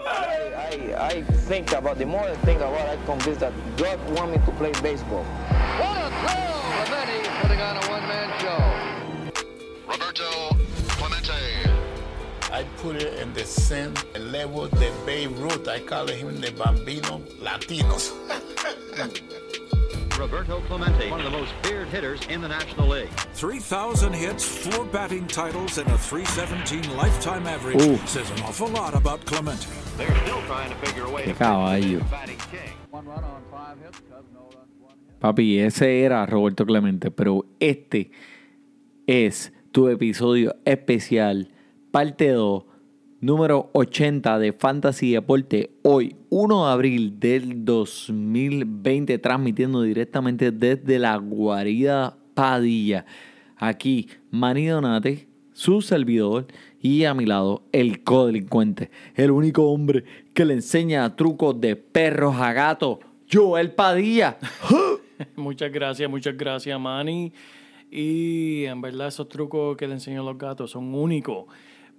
I, I think about the more I think about it, I'm convinced that God want me to play baseball. What a thrill! Ravetti putting on a one-man show. Roberto Clemente. I put it in the same level de Babe Ruth. I call him the Bambino Latinos. Roberto Clemente, one of the most feared hitters in the National League. 3,000 hits, four batting titles, and a 317 lifetime average Ooh. says an awful lot about Clemente. They're still trying to figure a way Qué to caballo. the batting king. One run on five hits, Cubs no runs, one hit. Papi, ese era Roberto Clemente, pero este es tu episodio especial, parte 2, número 80 de Fantasy Deporte. Hoy, 1 de abril del 2020, transmitiendo directamente desde la guarida Padilla. Aquí, Manny Donate, su servidor, y a mi lado, el codelincuente, el único hombre que le enseña trucos de perros a gatos, Joel Padilla. Muchas gracias, muchas gracias, Manny. Y en verdad esos trucos que le enseño a los gatos son únicos.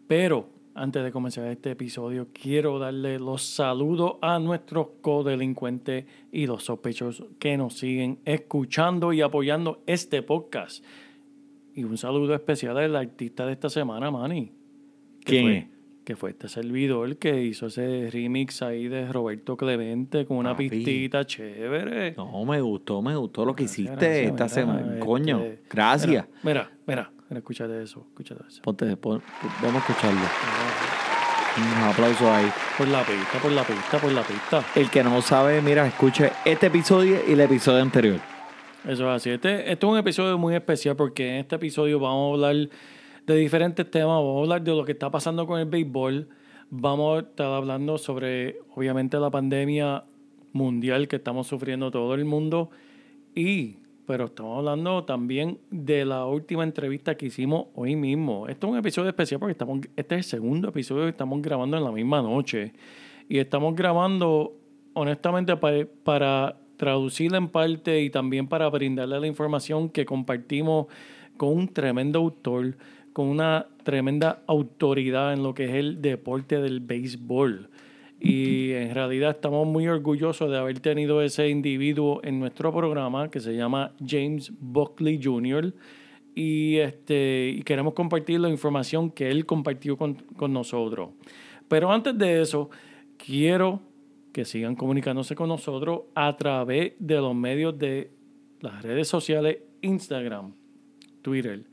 Pero antes de comenzar este episodio, quiero darle los saludos a nuestros codelincuentes y los sospechosos que nos siguen escuchando y apoyando este podcast. Y un saludo especial al artista de esta semana, Manny. ¿Quién fue- es? Que fue este servidor que hizo ese remix ahí de Roberto Clemente con una Papi. pistita chévere. No, me gustó, me gustó lo que hiciste Gracias, esta semana. este, Coño, gracias. Mira, mira, mira, escúchate eso, escúchate eso. Ponte, pon- vamos a escucharlo. Un aplauso ahí. Por la pista, por la pista, por la pista. El que no sabe, mira, escuche este episodio y el episodio anterior. Eso es así. Este, este es un episodio muy especial porque en este episodio vamos a hablar de diferentes temas. Vamos a hablar de lo que está pasando con el béisbol. Vamos a estar hablando sobre, obviamente, la pandemia mundial que estamos sufriendo todo el mundo. Y, pero estamos hablando también de la última entrevista que hicimos hoy mismo. Esto es un episodio especial porque estamos, este es el segundo episodio que estamos grabando en la misma noche. Y estamos grabando, honestamente, pa- para traducirla en parte y también para brindarle la información que compartimos con un tremendo autor, con una tremenda autoridad en lo que es el deporte del béisbol. Y en realidad estamos muy orgullosos de haber tenido ese individuo en nuestro programa que se llama James Buckley Jr. Y, este, y queremos compartir la información que él compartió con, con nosotros. Pero antes de eso, quiero que sigan comunicándose con nosotros a través de los medios de las redes sociales, Instagram, Twitter,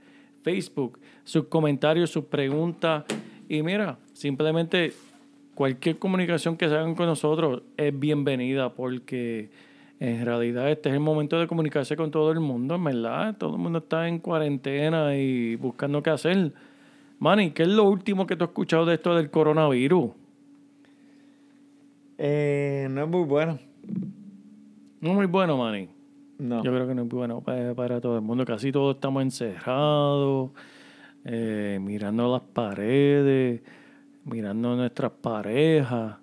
Facebook, sus comentarios, sus preguntas. Y mira, simplemente cualquier comunicación que se hagan con nosotros es bienvenida porque en realidad este es el momento de comunicarse con todo el mundo, verdad. Todo el mundo está en cuarentena y buscando qué hacer. Manny, ¿qué es lo último que tú has escuchado de esto del coronavirus? Eh, no es muy bueno. No es muy bueno, Manny. No. Yo creo que no es bueno para, para todo el mundo. Casi todos estamos encerrados, eh, mirando las paredes, mirando a nuestras parejas,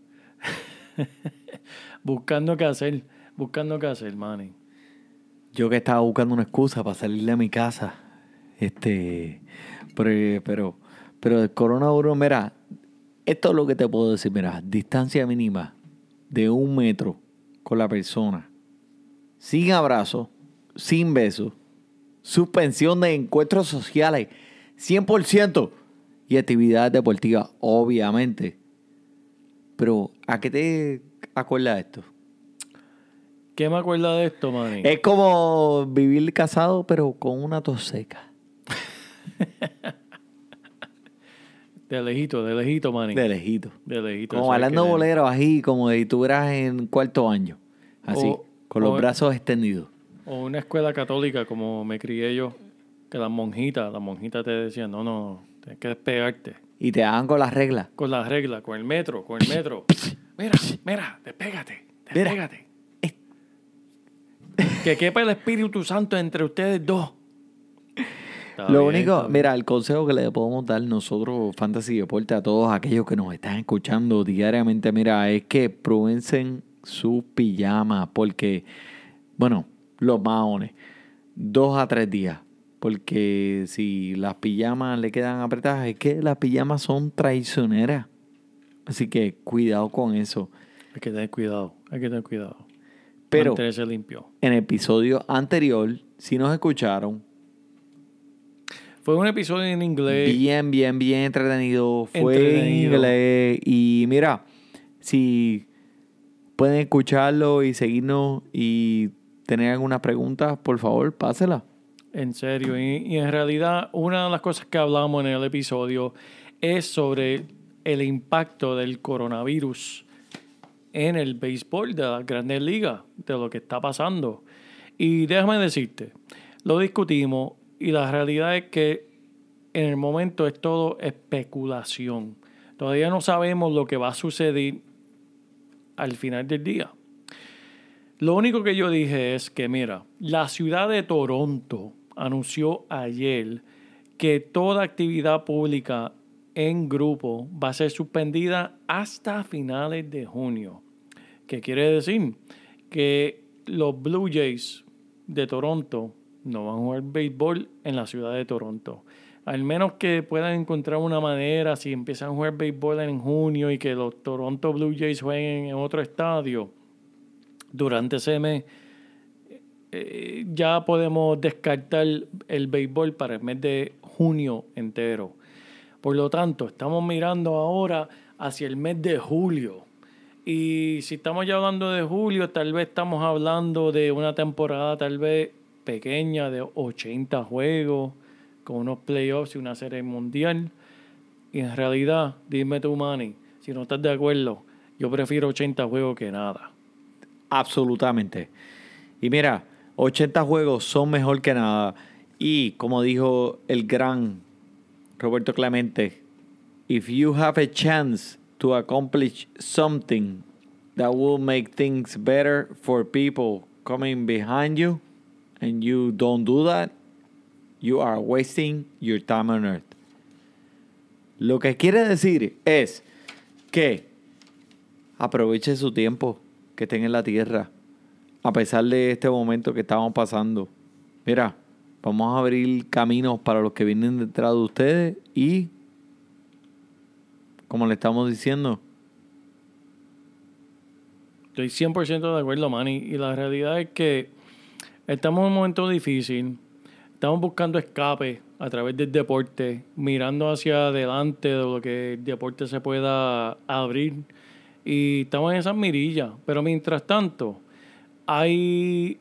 buscando qué hacer, buscando qué hacer, Manny. Yo que estaba buscando una excusa para salir de mi casa. Este, pero, pero, pero el coronavirus, mira, esto es lo que te puedo decir, mira, distancia mínima de un metro con la persona, sin abrazo, sin beso, suspensión de encuentros sociales, 100% y actividades deportivas, obviamente. Pero, ¿a qué te acuerdas de esto? ¿Qué me acuerda de esto, Manny? Es como vivir casado, pero con una tos seca. De lejito, de lejito, Manny. De lejito. De lejito. Como que- bolero así, como si estuvieras en cuarto año. Así, O- con los o- brazos extendidos. O una escuela católica, como me crié yo, que las monjitas, las monjitas te decían, no, no, tienes que despegarte. Y te hagan con las reglas. Con las reglas, con el metro, con el metro. Mira, mira, despégate, Mira. despégate. Que quepa el Espíritu Santo entre ustedes dos. Está Lo bien, único, mira, el consejo que le podemos dar nosotros, Fantasy Deporte, a todos aquellos que nos están escuchando diariamente, mira, es que prueben sus pijamas, porque, bueno, los maones, dos a tres días, porque si las pijamas le quedan apretadas, es que las pijamas son traicioneras. Así que cuidado con eso. Hay que tener cuidado, hay que tener cuidado. Pero limpio. en el episodio anterior, si nos escucharon, Fue un episodio en inglés. Bien, bien, bien entretenido. Fue Entretenido. en inglés. Y mira, si pueden escucharlo y seguirnos y tener algunas preguntas, por favor, pásela. En serio. Y, en realidad, una de las cosas que hablamos en el episodio es sobre el impacto del coronavirus en el béisbol de las grandes ligas, de lo que está pasando. Y déjame decirte, lo discutimos y la realidad es que en el momento es todo especulación. Todavía no sabemos lo que va a suceder al final del día. Lo único que yo dije es que, mira, la ciudad de Toronto anunció ayer que toda actividad pública en grupo va a ser suspendida hasta finales de junio. ¿Qué quiere decir? Que los Blue Jays de Toronto no van a jugar béisbol en la ciudad de Toronto. Al menos que puedan encontrar una manera, si empiezan a jugar béisbol en junio y que los Toronto Blue Jays jueguen en otro estadio, durante ese mes eh, ya podemos descartar el béisbol para el mes de junio entero. Por lo tanto, estamos mirando ahora hacia el mes de julio. Y si estamos ya hablando de julio, tal vez estamos hablando de una temporada tal vez pequeña de 80 juegos, con unos playoffs y una serie mundial. Y en realidad, dime tú, Manny, si no estás de acuerdo, yo prefiero 80 juegos que nada. Absolutamente. Y mira, 80 juegos son mejor que nada. Y como dijo el gran Roberto Clemente, if you have a chance to accomplish something that will make things better for people coming behind you and you don't do that, you are wasting your time on earth. Lo que quiere decir es que aproveche su tiempo que estén en la tierra, a pesar de este momento que estamos pasando. Mira, vamos a abrir caminos para los que vienen detrás de ustedes y, como le estamos diciendo, Estoy 100% de acuerdo, Manny. Y la realidad es que estamos en un momento difícil. Estamos buscando escape a través del deporte, mirando hacia adelante de lo que el deporte se pueda abrir. Y estamos en esas mirillas. Pero mientras tanto, hay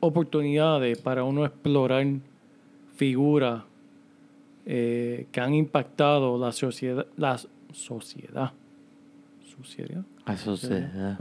oportunidades para uno explorar figuras eh, que han impactado la sociedad. La sociedad. ¿Sociedad? a sociedad.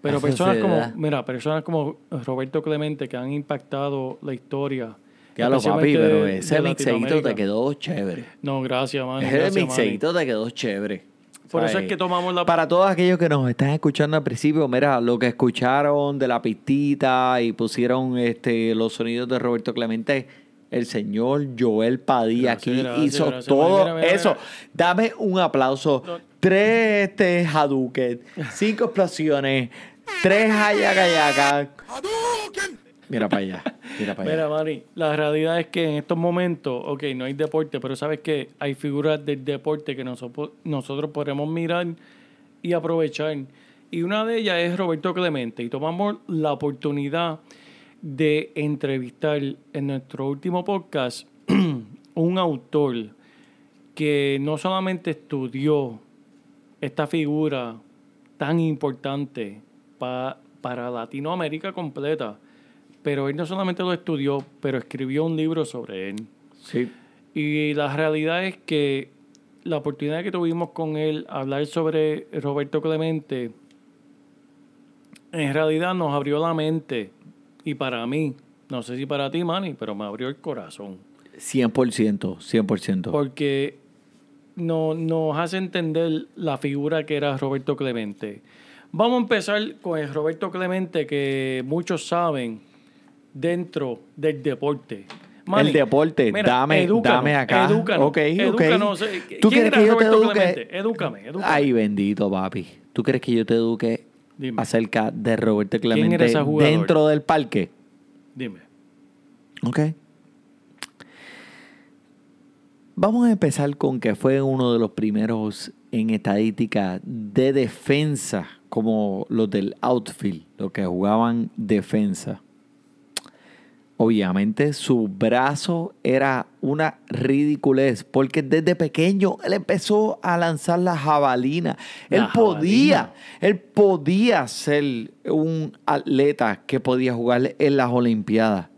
Pero La personas como, mira, personas como Roberto Clemente que han impactado la historia. Ya lo papi, pero ese de mixeito te quedó chévere. No, gracias, man. Ese mixeito te quedó chévere. Por eso es que tomamos la... Para todos aquellos que nos están escuchando al principio, mira, lo que escucharon de la pistita y pusieron este los sonidos de Roberto Clemente, el señor Joel Padilla Gracias, aquí gracias, hizo gracias. todo Mira, mira, eso. mira. Dame un aplauso. Tres este, Hadouken, cinco explosiones, tres Hayakayakas. Mira para allá, mira para. Mira, Mari, la realidad es que en estos momentos, ok, no hay deporte, pero sabes que hay figuras del deporte que nosotros, nosotros podemos mirar y aprovechar. Y una de ellas es Roberto Clemente. Y tomamos la oportunidad de entrevistar en nuestro último podcast un autor que no solamente estudió esta figura tan importante pa- para Latinoamérica completa, pero él no solamente lo estudió, pero escribió un libro sobre él. Sí. Y la realidad es que la oportunidad que tuvimos con él, hablar sobre Roberto Clemente, en realidad nos abrió la mente. Y para mí, no sé si para ti, Manny, pero me abrió el corazón. 100%, 100%. Porque no, nos hace entender la figura que era Roberto Clemente. Vamos a empezar con el Roberto Clemente que muchos saben dentro del deporte. Manny, el deporte, mira, dame, edúcanos, dame acá. edúcanos, ok, edúcanos. ok. ¿Tú ¿Quién quieres que yo te eduque? Clemente? Edúcame, edúcame. Ay, bendito, papi. ¿Tú crees que yo te eduque Dime. acerca de Roberto ¿Quién era Clemente dentro del parque? Dime. Ok. Vamos a empezar con que fue uno de los primeros en estadística de defensa, como los del outfield, los que jugaban defensa. Obviamente su brazo era una ridiculez, porque desde pequeño él empezó a lanzar la jabalina. La él podía, jabalina. él podía ser un atleta que podía jugar en las Olimpiadas.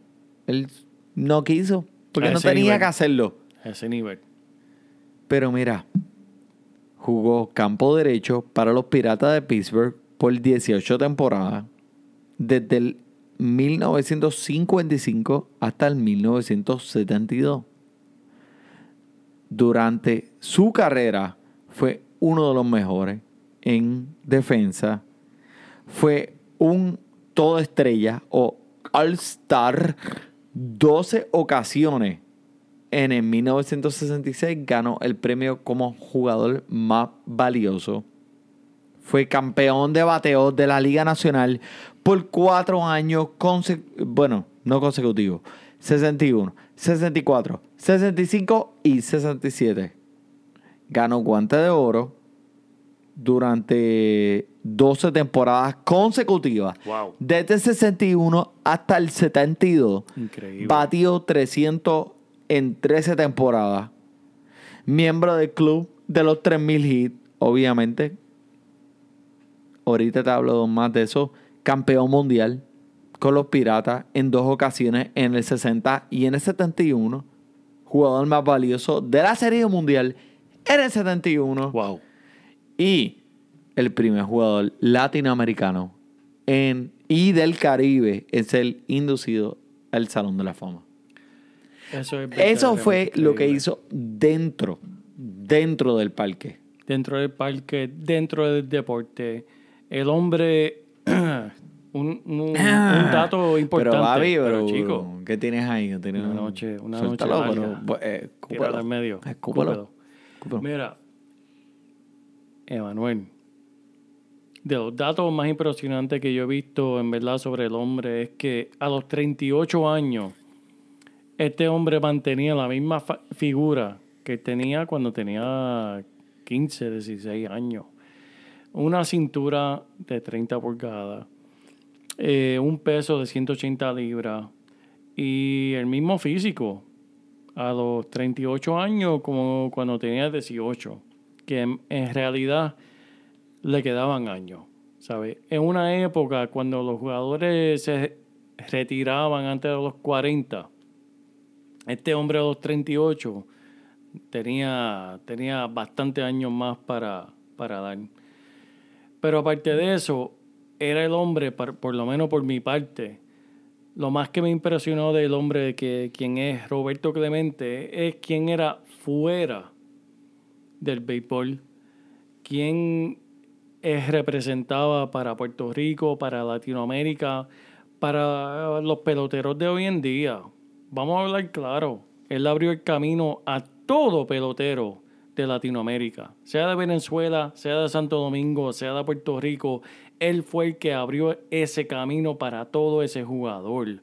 Él no quiso, porque A no tenía nivel. que hacerlo. A ese nivel. Pero mira, jugó campo derecho para los Piratas de Pittsburgh por 18 temporadas, desde el 1955 hasta el 1972. Durante su carrera fue uno de los mejores en defensa. Fue un todo estrella o All-Star 12 ocasiones en el 1966 ganó el premio como jugador más valioso. Fue campeón de bateo de la Liga Nacional por cuatro años consecutivos. Bueno, no consecutivos. 61, 64, 65 y 67. Ganó guante de oro durante 12 temporadas consecutivas. Wow. Desde el 61 hasta el 72. Increíble. Batió 300 en 13 temporadas. Miembro del club de los 3000 hits, obviamente. Ahorita te hablo más de eso. Campeón mundial con los Piratas en dos ocasiones, en el 60 y en el 71. Jugador más valioso de la Serie Mundial en el 71. Wow. Y el primer jugador latinoamericano en, y del Caribe en ser inducido al Salón de la Fama. Eso, es Eso fue lo que hizo dentro, dentro del parque. Dentro del parque, dentro del deporte. El hombre. un, un- un dato importante. Pero, Babi, pero, pero, chico. ¿qué tienes ahí? ¿Tienes Una noche- una Suéltalo, noche pero, larga. pues, eh, Tíralo al medio. Escúpelo. Escúpelo. Escúpelo. Mira, Emanuel, de los datos más impresionantes que yo he visto en verdad sobre el hombre es que a los 38 años este hombre mantenía la misma figura que tenía cuando tenía 15, 16 años. Una cintura de 30 pulgadas, eh, un peso de 180 libras y el mismo físico a los 38 años como cuando tenía 18, que en, realidad le quedaban años, ¿sabes? En una época cuando los jugadores se retiraban antes de los 40, este hombre a los 38 tenía, tenía bastantes años más para, para dar. Pero aparte de eso, era el hombre, por lo menos por mi parte, lo más que me impresionó del hombre que quien es Roberto Clemente es quien era fuera del béisbol, quien eh, representaba para Puerto Rico, para Latinoamérica, para los peloteros de hoy en día. Vamos a hablar claro, él abrió el camino a todo pelotero de Latinoamérica, sea de Venezuela, sea de Santo Domingo, sea de Puerto Rico, él fue el que abrió ese camino para todo ese jugador.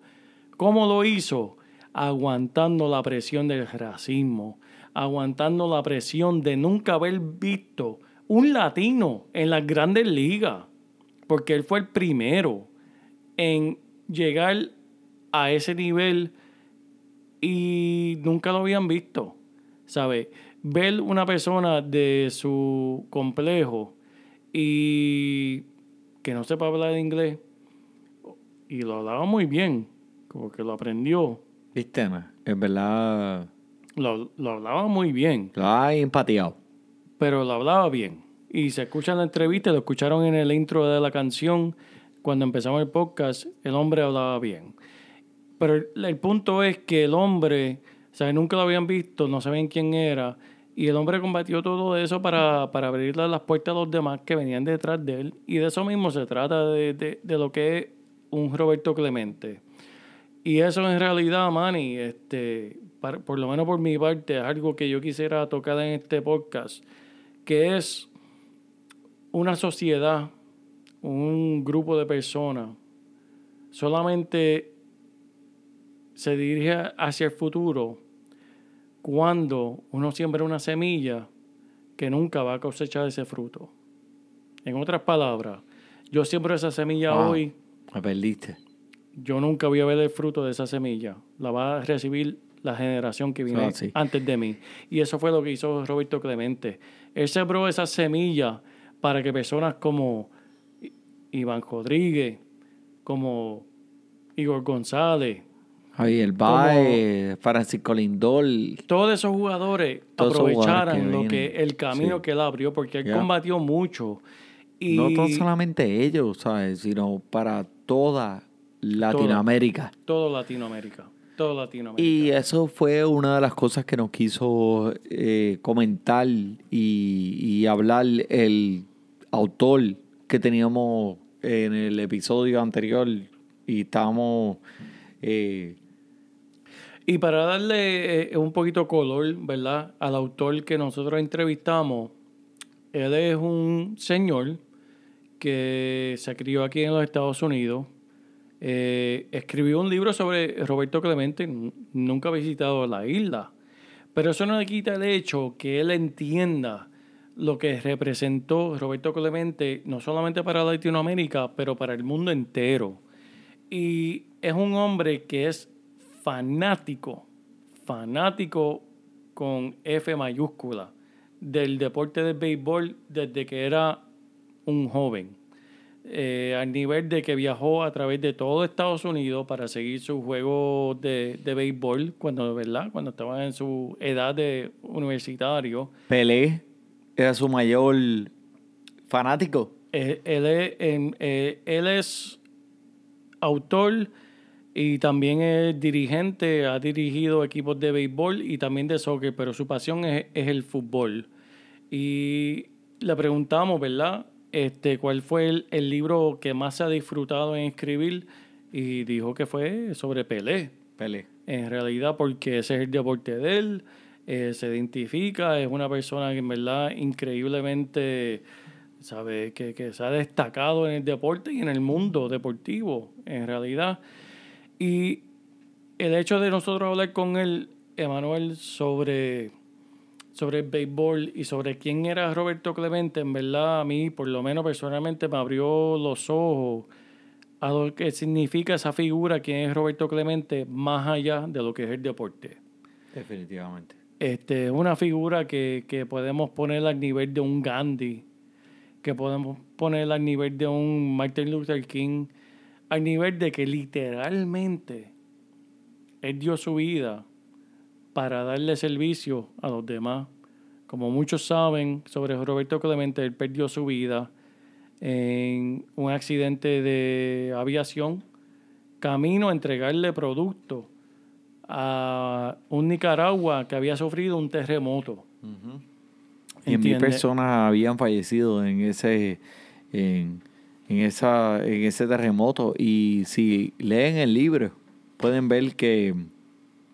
¿Cómo lo hizo? Aguantando la presión del racismo, aguantando la presión de nunca haber visto un latino en las grandes ligas, porque él fue el primero en llegar a ese nivel y nunca lo habían visto. ¿Sabe? Ver una persona de su complejo y que no sepa hablar inglés y lo hablaba muy bien, como que lo aprendió, ¿Viste? Es verdad. lo, lo hablaba muy bien, Lo hay empateado. pero lo hablaba bien. Y se escucha en la entrevista, lo escucharon en el intro de la canción, cuando empezamos el podcast, el hombre hablaba bien. Pero el, el punto es que el hombre, o sea, nunca lo habían visto, no sabían quién era, Y el hombre combatió todo eso para, para abrirle las puertas a los demás que venían detrás de él. Y de eso mismo se trata, de, de, de lo que es un Roberto Clemente. Y eso en realidad, Manny, este, par- por lo menos por mi parte, es algo que yo quisiera tocar en este podcast, que es una sociedad, un grupo de personas, solamente se dirige hacia el futuro cuando uno siembra una semilla que nunca va a cosechar ese fruto. En otras palabras, yo siembro esa semilla Wow. hoy, Me perdiste. yo nunca voy a ver el fruto de esa semilla. La va a recibir la generación que viene Ah, sí. antes de mí. Y eso fue lo que hizo Roberto Clemente. Él sembró esa semilla para que personas como Iván Rodríguez, como Igor González, Javier Baez, Francisco Lindol. todos esos jugadores Todos esos aprovecharan jugadores que lo que el camino Sí. que él abrió, porque él combatió mucho. Y No solamente ellos, ¿sabes? Sino para toda Latinoamérica. todo Latinoamérica. Todo Latinoamérica. Y eso fue una de las cosas que nos quiso eh, comentar y, y hablar el autor que teníamos en el episodio anterior y estábamos... eh, Y para darle eh, un poquito color, ¿verdad? Al autor que nosotros entrevistamos, él es un señor que se crió aquí en los Estados Unidos. Eh, escribió un libro sobre Roberto Clemente, nunca ha visitado la isla. Pero eso no le quita el hecho que él entienda lo que representó Roberto Clemente, no solamente para Latinoamérica, pero para el mundo entero. Y es un hombre que es fanático, fanático con F mayúscula, del deporte del béisbol desde que era un joven. Eh, al nivel de que viajó a través de todo Estados Unidos para seguir su juego de, de béisbol cuando, ¿verdad? cuando estaba en su edad de universitario. Pelé era su mayor fanático. Eh, él, es, eh, él es autor y también es dirigente, ha dirigido equipos de béisbol y también de soccer, pero su pasión es, es el fútbol. Y le preguntamos, ¿verdad? Este, ¿Cuál fue el, el libro que más se ha disfrutado en escribir? Y dijo que fue sobre Pelé Pelé. en realidad porque ese es el deporte de él, eh, se identifica, es una persona que en verdad increíblemente sabe que, que se ha destacado en el deporte y en el mundo deportivo, en realidad. Y el hecho de nosotros hablar con él, Emanuel, sobre, sobre el béisbol y sobre quién era Roberto Clemente, en verdad a mí, por lo menos personalmente, me abrió los ojos a lo que significa esa figura, quién es Roberto Clemente, más allá de lo que es el deporte. Definitivamente. Este, es una figura que, que podemos poner al nivel de un Gandhi, que podemos poner al nivel de un Martin Luther King, al nivel de que literalmente él dio su vida para darle servicio a los demás. Como muchos saben sobre Roberto Clemente, él perdió su vida en un accidente de aviación, camino a entregarle producto a un Nicaragua que había sufrido un terremoto. Y mil personas habían fallecido en ese, en, en esa, en ese terremoto. Y si leen el libro, pueden ver que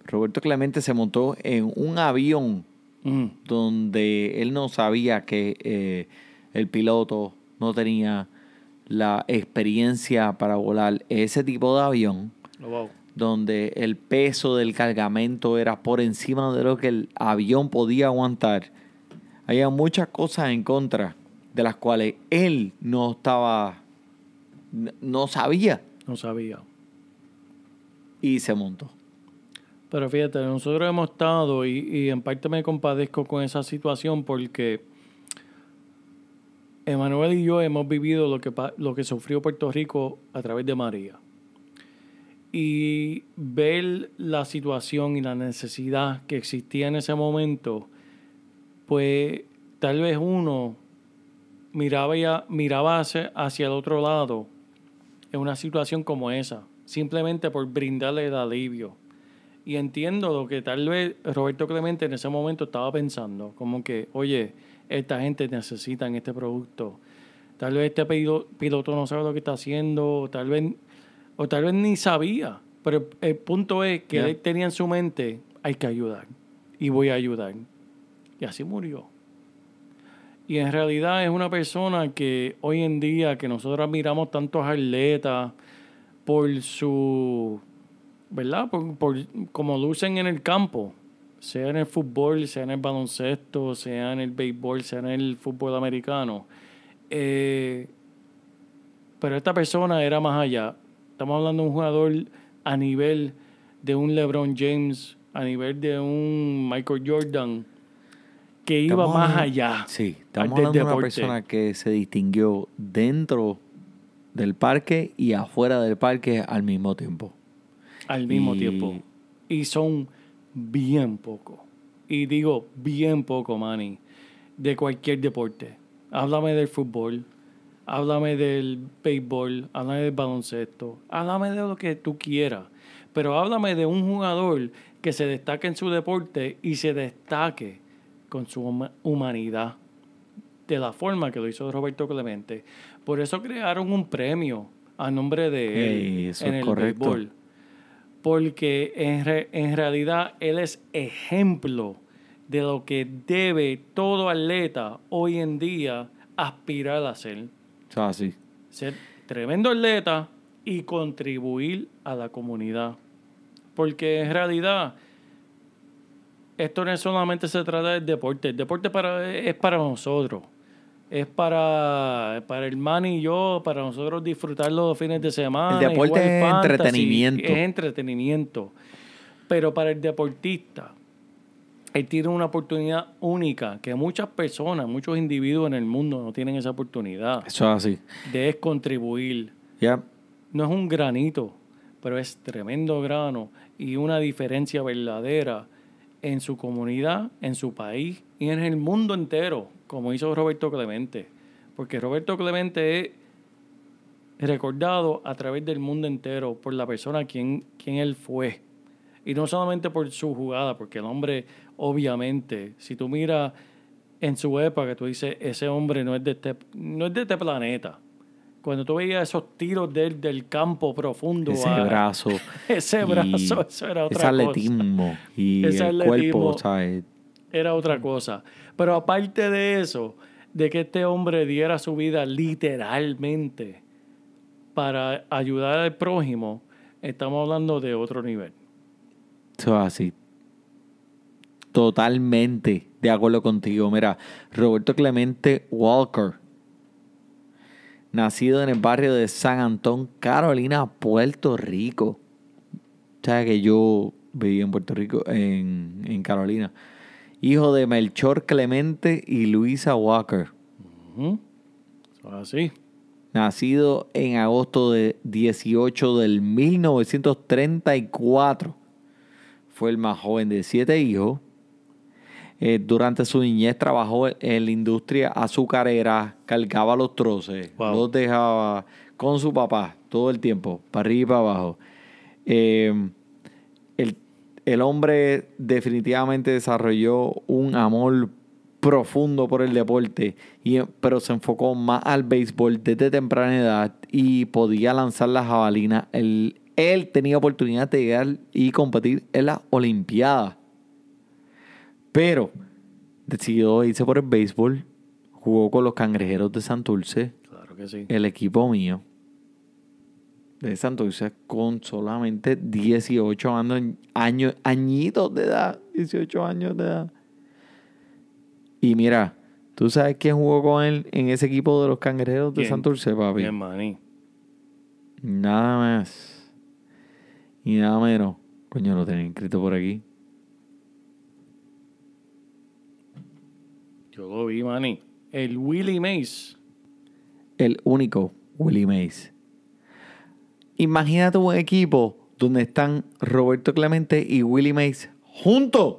Roberto Clemente se montó en un avión Mm, donde él no sabía que eh, el piloto no tenía la experiencia para volar ese tipo de avión, oh, wow. donde el peso del cargamento era por encima de lo que el avión podía aguantar. Había muchas cosas en contra de las cuales él no estaba, no sabía No sabía. y se montó. Pero fíjate, nosotros hemos estado y, y en parte me compadezco con esa situación porque Emanuel y yo hemos vivido lo que, lo que sufrió Puerto Rico a través de María. Y ver la situación y la necesidad que existía en ese momento, pues tal vez uno miraba, ya, miraba hacia, hacia el otro lado en una situación como esa, simplemente por brindarle el alivio. Y entiendo lo que tal vez Roberto Clemente en ese momento estaba pensando, como que, oye, esta gente necesita este producto. Tal vez este piloto, no sabe lo que está haciendo, tal vez, o tal vez ni sabía. Pero el punto es que él tenía en su mente, hay que ayudar. Y voy a ayudar. Y así murió. Y en realidad es una persona que hoy en día, que nosotros admiramos tantos atletas por su, ¿verdad? Por, por como lucen en el campo, sea en el fútbol, sea en el baloncesto, sea en el béisbol, sea en el fútbol americano. Eh, pero esta persona era más allá. Estamos hablando de un jugador a nivel de un LeBron James, a nivel de un Michael Jordan, que iba Estamos más allá. Sí, estamos hablando de una deporte. persona que se distinguió dentro del parque y afuera del parque al mismo tiempo. al mismo Y- tiempo. Y son bien poco. Y digo bien poco, Manny, de cualquier deporte. Háblame del fútbol, háblame del béisbol, háblame del baloncesto, háblame de lo que tú quieras. Pero háblame de un jugador que se destaque en su deporte y se destaque con su huma- humanidad de la forma que lo hizo Roberto Clemente. Por eso crearon un premio a nombre de él Ey, eso en es el correcto. béisbol. Porque en, re- en realidad él es ejemplo de lo que debe todo atleta hoy en día aspirar a ser. Sea, sí. Ser tremendo atleta y contribuir a la comunidad. Porque en realidad esto no solamente se trata del deporte. El deporte para, es para nosotros. Es para, para el man y yo, para nosotros disfrutar los fines de semana. El deporte es fantasy, entretenimiento. Es entretenimiento. Pero para el deportista, él tiene una oportunidad única que muchas personas, muchos individuos en el mundo no tienen esa oportunidad Eso es así. de contribuir. Ya. No es un granito, pero es tremendo grano y una diferencia verdadera en su comunidad, en su país y en el mundo entero, como hizo Roberto Clemente. Porque Roberto Clemente es recordado a través del mundo entero por la persona quien, quien él fue. Y no solamente por su jugada, porque el hombre, obviamente, si tú miras en su época, tú dices, ese hombre no es de este, no es de este planeta. Cuando tú veías esos tiros de él del campo profundo, Ese a- brazo. ese brazo, eso era otra Ese cosa. atletismo y Ese el atletismo. cuerpo, ¿sabes? era otra cosa. Pero aparte de eso, de que este hombre diera su vida literalmente para ayudar al prójimo, estamos hablando de otro nivel. Eso es así. Totalmente de acuerdo contigo. Mira, Roberto Clemente Walker, nacido en el barrio de San Antón, Carolina, Puerto Rico. O sea que yo viví en Puerto Rico, en, en Carolina. Hijo de Melchor Clemente y Luisa Walker. Así. Nacido en agosto de 18 del 1934. Fue el más joven de siete hijos. Eh, durante su niñez trabajó en la industria azucarera, cargaba los troces, Wow. los dejaba con su papá todo el tiempo, para arriba y para abajo. Eh, el, el hombre definitivamente desarrolló un amor profundo por el deporte, y, pero se enfocó más al béisbol desde temprana edad y podía lanzar la jabalina. Él, él tenía oportunidad de llegar y competir en las Olimpiadas. Pero decidió irse por el béisbol, jugó con los cangrejeros de Santurce, Claro que sí. el equipo mío de Santurce con solamente 18 años, años, añitos de edad, 18 años de edad. Y mira, ¿tú sabes quién jugó con él en ese equipo de los cangrejeros de ¿Quién? Santurce, papi? Bien, maní. Nada más y nada menos. Coño, lo tenía escrito por aquí. Yo lo vi, maní. El Willie Mays. el único Willie Mays. Imagínate un equipo donde están Roberto Clemente y Willie Mays juntos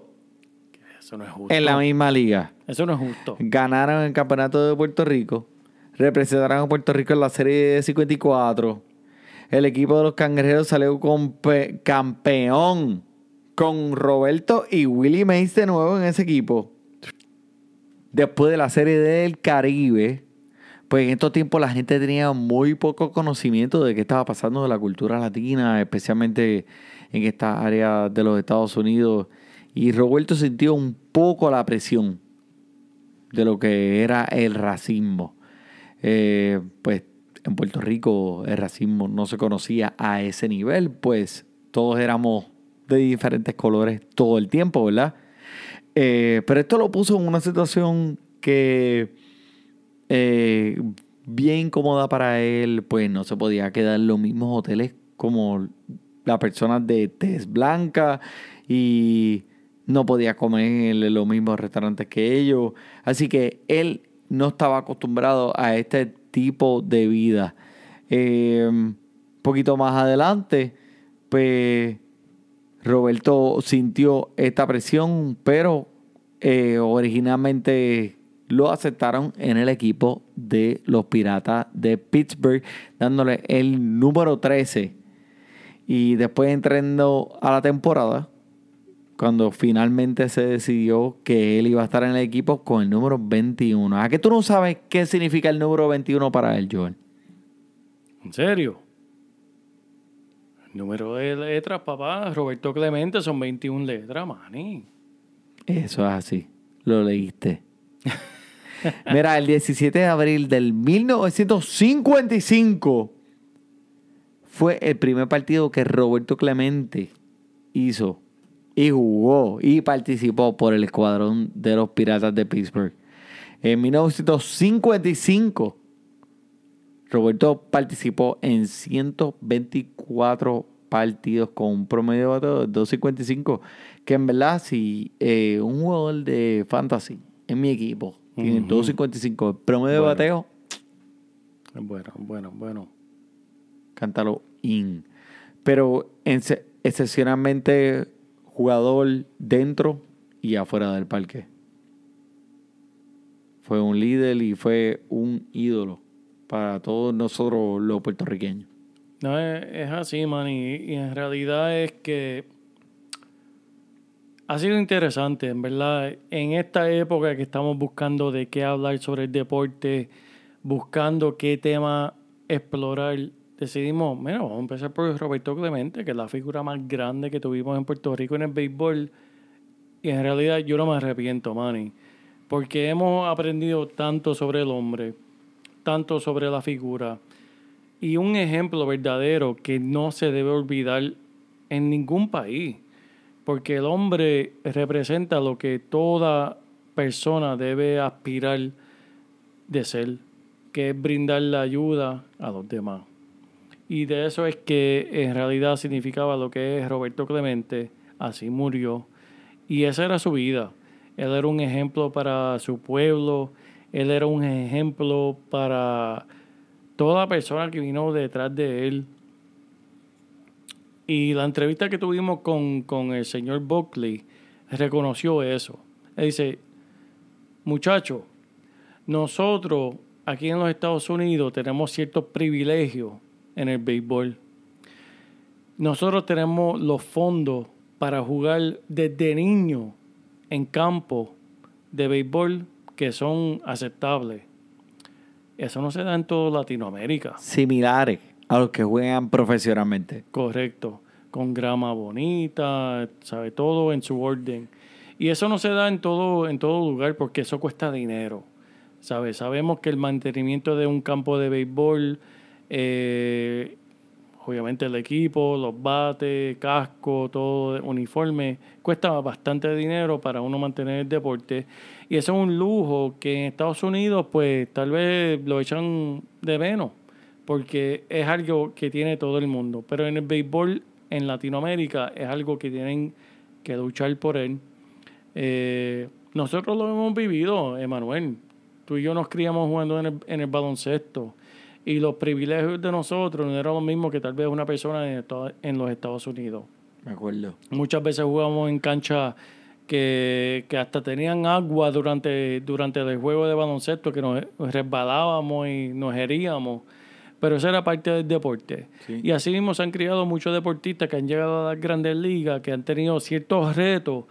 Eso no es justo. en la misma liga. Eso no es justo. Ganaron el campeonato de Puerto Rico, representaron a Puerto Rico en la serie de 54. El equipo de los cangrejeros salió campeón con Roberto y Willie Mays de nuevo en ese equipo. Después de la serie del Caribe, pues en estos tiempos la gente tenía muy poco conocimiento de qué estaba pasando de la cultura latina, especialmente en esta área de los Estados Unidos. Y Roberto sintió un poco la presión de lo que era el racismo. Eh, pues en Puerto Rico el racismo no se conocía a ese nivel, pues todos éramos de diferentes colores todo el tiempo, ¿verdad? Eh, pero esto lo puso en una situación que eh, bien incómoda para él, pues no se podía quedar en los mismos hoteles como la persona de tez blanca y no podía comer en los mismos restaurantes que ellos. Así que él no estaba acostumbrado a este tipo de vida. un poquito más adelante, pues Roberto sintió esta presión, pero eh, originalmente lo aceptaron en el equipo de los Piratas de Pittsburgh, dándole el número 13. Y después entrando a la temporada, cuando finalmente se decidió que él iba a estar en el equipo con el número 21. ¿A qué tú no sabes qué significa el número 21 para él, Joel? ¿En serio? Número de letras, papá, Roberto Clemente son 21 letras, mani. Eso es así. Lo leíste. Mira, el 17 de abril del 1955 fue el primer partido que Roberto Clemente hizo y jugó y participó por el escuadrón de los Piratas de Pittsburgh. En 1955, Roberto participó en 124 partidos con un promedio de 2.55, que en verdad si eh, un jugador de fantasy en mi equipo tiene 2.55 promedio de bateo, bueno, bueno, bueno. cántalo in. Pero en, excepcionalmente jugador dentro y afuera del parque. Fue un líder y fue un ídolo para todos nosotros los puertorriqueños. No, es, así, man, y, en realidad es que ha sido interesante, en verdad, en esta época que estamos buscando de qué hablar sobre el deporte, buscando qué tema explorar, decidimos, mira, vamos a empezar por Roberto Clemente, que es la figura más grande que tuvimos en Puerto Rico en el béisbol. Y en realidad yo no me arrepiento, Manny, porque hemos aprendido tanto sobre el hombre, tanto sobre la figura, y un ejemplo verdadero que no se debe olvidar en ningún país, porque el hombre representa lo que toda persona debe aspirar de ser, que es brindar la ayuda a los demás. Y de eso es que en realidad significaba lo que es Roberto Clemente, así murió. Y esa era su vida. Él era un ejemplo para su pueblo, él era un ejemplo para toda persona que vino detrás de él. Y la entrevista que tuvimos con, con el señor Buckley reconoció eso. Él dice, muchachos, nosotros aquí en los Estados Unidos tenemos ciertos privilegios en el béisbol. Nosotros tenemos los fondos para jugar desde niño en campo de béisbol que son aceptables. Eso no se da en toda Latinoamérica. Similares a los que juegan profesionalmente. Correcto. Con grama bonita, sabe todo en su orden. Y eso no se da en todo, en todo lugar porque eso cuesta dinero. ¿Sabe? Sabemos que el mantenimiento de un campo de béisbol eh, obviamente el equipo, los bates, casco, todo, uniforme, cuesta bastante dinero para uno mantener el deporte. Y eso es un lujo que en Estados Unidos pues tal vez lo echan de menos, porque es algo que tiene todo el mundo. Pero en el béisbol en Latinoamérica es algo que tienen que luchar por él. Eh, nosotros lo hemos vivido, Emanuel. Tú y yo nos criamos jugando en el, en el baloncesto y los privilegios de nosotros no eran lo mismo que tal vez una persona en, los Estados Unidos. Me acuerdo. Muchas veces jugamos en canchas que, hasta tenían agua durante, durante el juego de baloncesto, que nos resbalábamos y nos heríamos. pero esa era parte del deporte. Sí. Y así mismo se han criado muchos deportistas que han llegado a las grandes ligas, que han tenido ciertos retos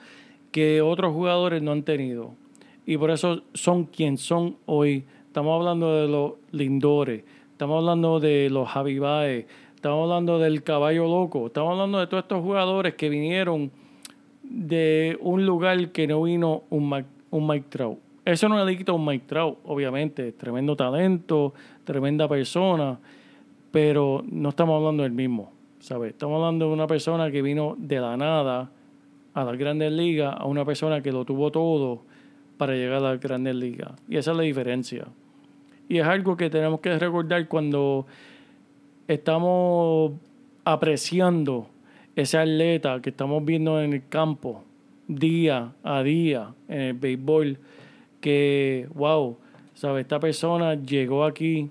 que otros jugadores no han tenido. Y por eso son quien son hoy. Estamos hablando de los Lindores, estamos hablando de los Javi Baez, estamos hablando del Caballo Loco, estamos hablando de todos estos jugadores que vinieron de un lugar que no vino un Mike, un Mike Trout. Eso no le quita a un Mike Trout, obviamente, tremendo talento, tremenda persona, pero no estamos hablando del mismo, ¿sabes? Estamos hablando de una persona que vino de la nada a las grandes ligas, a una persona que lo tuvo todo para llegar a las grandes ligas. Y esa es la diferencia. Y es algo que tenemos que recordar cuando estamos apreciando ese atleta que estamos viendo en el campo día a día en el béisbol que wow sabes esta persona llegó aquí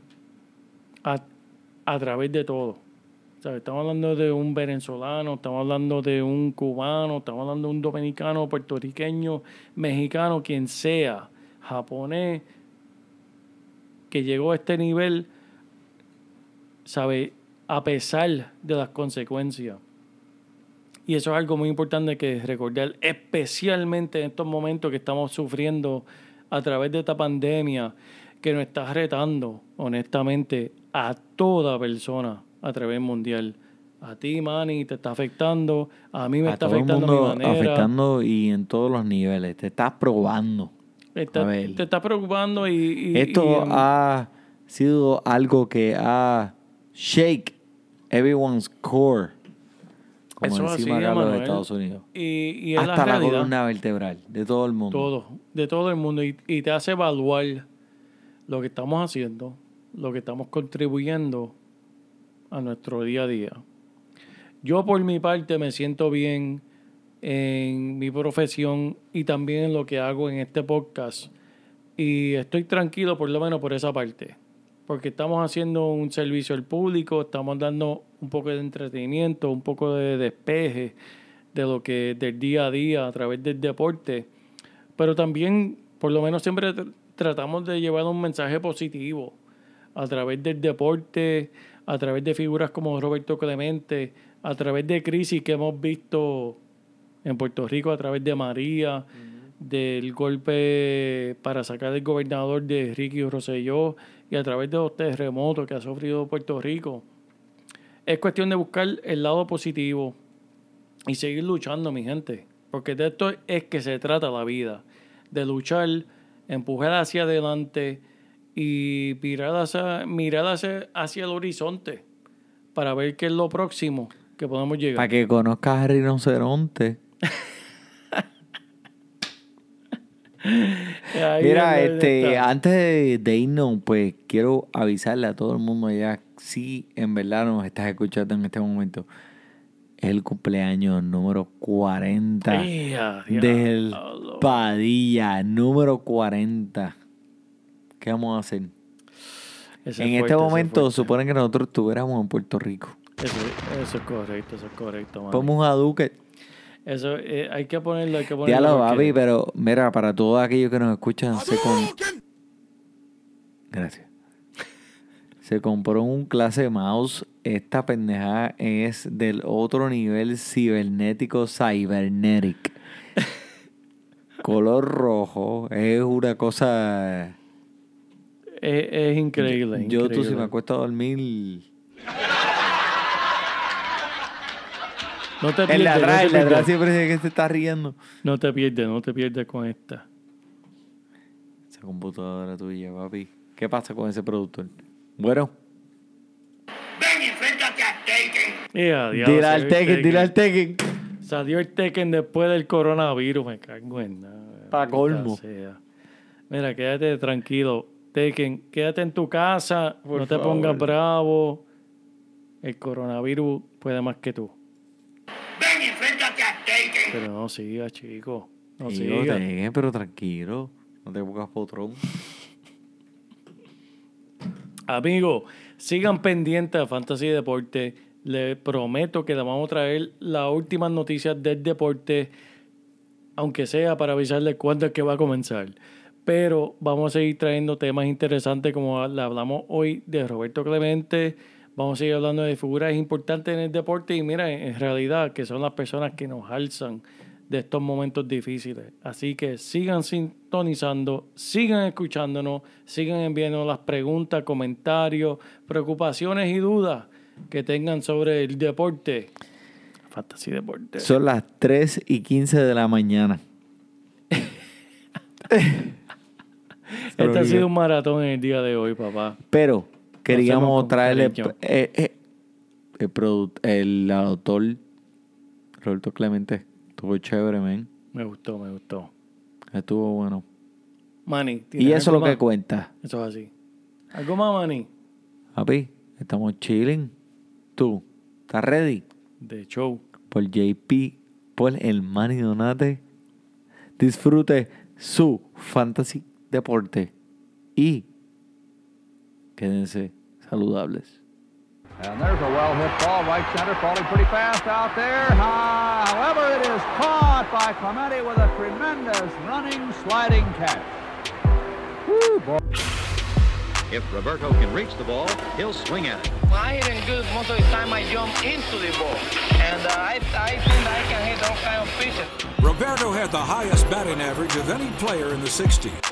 a, a través de todo. ¿sabes? estamos hablando de un venezolano estamos hablando de un cubano estamos hablando de un dominicano puertorriqueño mexicano quien sea japonés que llegó a este nivel sabe a pesar de las consecuencias y eso es algo muy importante que recordar, especialmente en estos momentos que estamos sufriendo a través de esta pandemia que nos está retando, honestamente, a toda persona a través mundial. A ti, Manny, te está afectando, a mí me a está todo el afectando a mi mundo manera. afectando y en todos los niveles. Te estás probando. Está- te está preocupando y... y- Esto y, um, ha sido algo que ha shake everyone's core. Como Eso es así, los de Emanuel. Estados Unidos. y, y es Hasta la la, columna vertebral de todo el mundo. Todo, de todo el mundo. Y, y te hace evaluar lo que estamos haciendo, lo que estamos contribuyendo a nuestro día a día. Yo por mi parte me siento bien en mi profesión y también en lo que hago en este podcast. Y estoy tranquilo por lo menos por esa parte. Porque estamos haciendo un servicio al público, estamos dando un poco de entretenimiento, un poco de despeje de lo que del día a día a través del deporte. Pero también, por lo menos siempre tr- tratamos de llevar un mensaje positivo a través del deporte, a través de figuras como Roberto Clemente, a través de crisis que hemos visto en Puerto Rico, a través de María, del golpe para sacar al gobernador de Ricky Rosselló y a través de los terremotos que ha sufrido Puerto Rico. Es cuestión de buscar el lado positivo y seguir luchando, mi gente. Porque de esto es que se trata la vida. De luchar, empujar hacia adelante y mirar hacia, mirar hacia, hacia el horizonte para ver qué es lo próximo que podemos llegar. Para que conozcas a Rinoceronte. Mira, este, está. antes de, de irnos, pues quiero avisarle a todo el mundo ya, si en verdad nos estás escuchando en este momento, es el cumpleaños número 40 Ea, del. Padilla, número 40. ¿Qué vamos a hacer? Ese en es este momento fuerte. supone que nosotros estuviéramos en Puerto Rico. Eso, eso es correcto, eso es correcto. Vamos a Duque. Eso eh, hay que ponerlo, hay que ponerlo. Ya lo porque- papi, pero mira, para todos aquellos que nos escuchan, se con... Gracias. Se compró un clase mouse. Esta pendejada es del otro nivel cibernético, cybernetic. Color rojo. Es una cosa... Es, es increíble. Yo tú si increíble. me acuesto a dormir... No te En pierdes, la no atrás, te en la atrás pierdes. siempre dice que se está riendo. No te pierdes, no te pierdes con esta. Esa computadora tuya, papi. ¿Qué pasa con ese productor? Bueno, Ea, diablo, dile al el Tekken, dile al Tekken. Salió el Tekken después del coronavirus, me cago en nada. Pa' colmo. sea. Mira, quédate tranquilo. Tekken, quédate en tu casa, Por no te favor. pongas bravo. El coronavirus puede más que tú. Pero no sigas, chico. No sigas. Tekken, pero tranquilo. No te pongas potrón. Amigos, sigan pendientes a Fantasy Deporte. Les prometo que les vamos a traer las últimas noticias del deporte, aunque sea para avisarles cuándo es que va a comenzar. pero vamos a seguir trayendo temas interesantes como le hablamos hoy de Roberto Clemente. Vamos a seguir hablando de figuras importantes en el deporte y mira, en realidad que son las personas que nos alzan de estos momentos difíciles. Así que sigan sintonizando, sigan escuchándonos, sigan enviando las preguntas, comentarios, preocupaciones y dudas que tengan sobre el deporte. Fantasy Deporte. Son las 3 y 15 de la mañana. Este ha sido un maratón en el día de hoy, papá. Pero queríamos traerle eh, eh, el, produ- el autor Roberto Clemente. Estuvo chévere, men. Me gustó, me gustó. Estuvo bueno. Manny, Y ¿tienes eso es lo que cuenta. Eso es así. ¿Algo más, Manny? Papi, estamos chilling. Tú, ¿estás ready? De show. Por JP, por el Manny Donate. Disfrute su fantasy deporte. Y quédense saludables. And there's a well hit ball, right center, falling pretty fast out there. Ah, however, it is caught by Clemente with a tremendous running, sliding catch. Woo, boy. If Roberto can reach the ball, he'll swing at it. I hit it good most of the time I jump into the ball. And uh, I, I think I can hit all kind of pitches. Roberto had the highest batting average of any player in the 60s.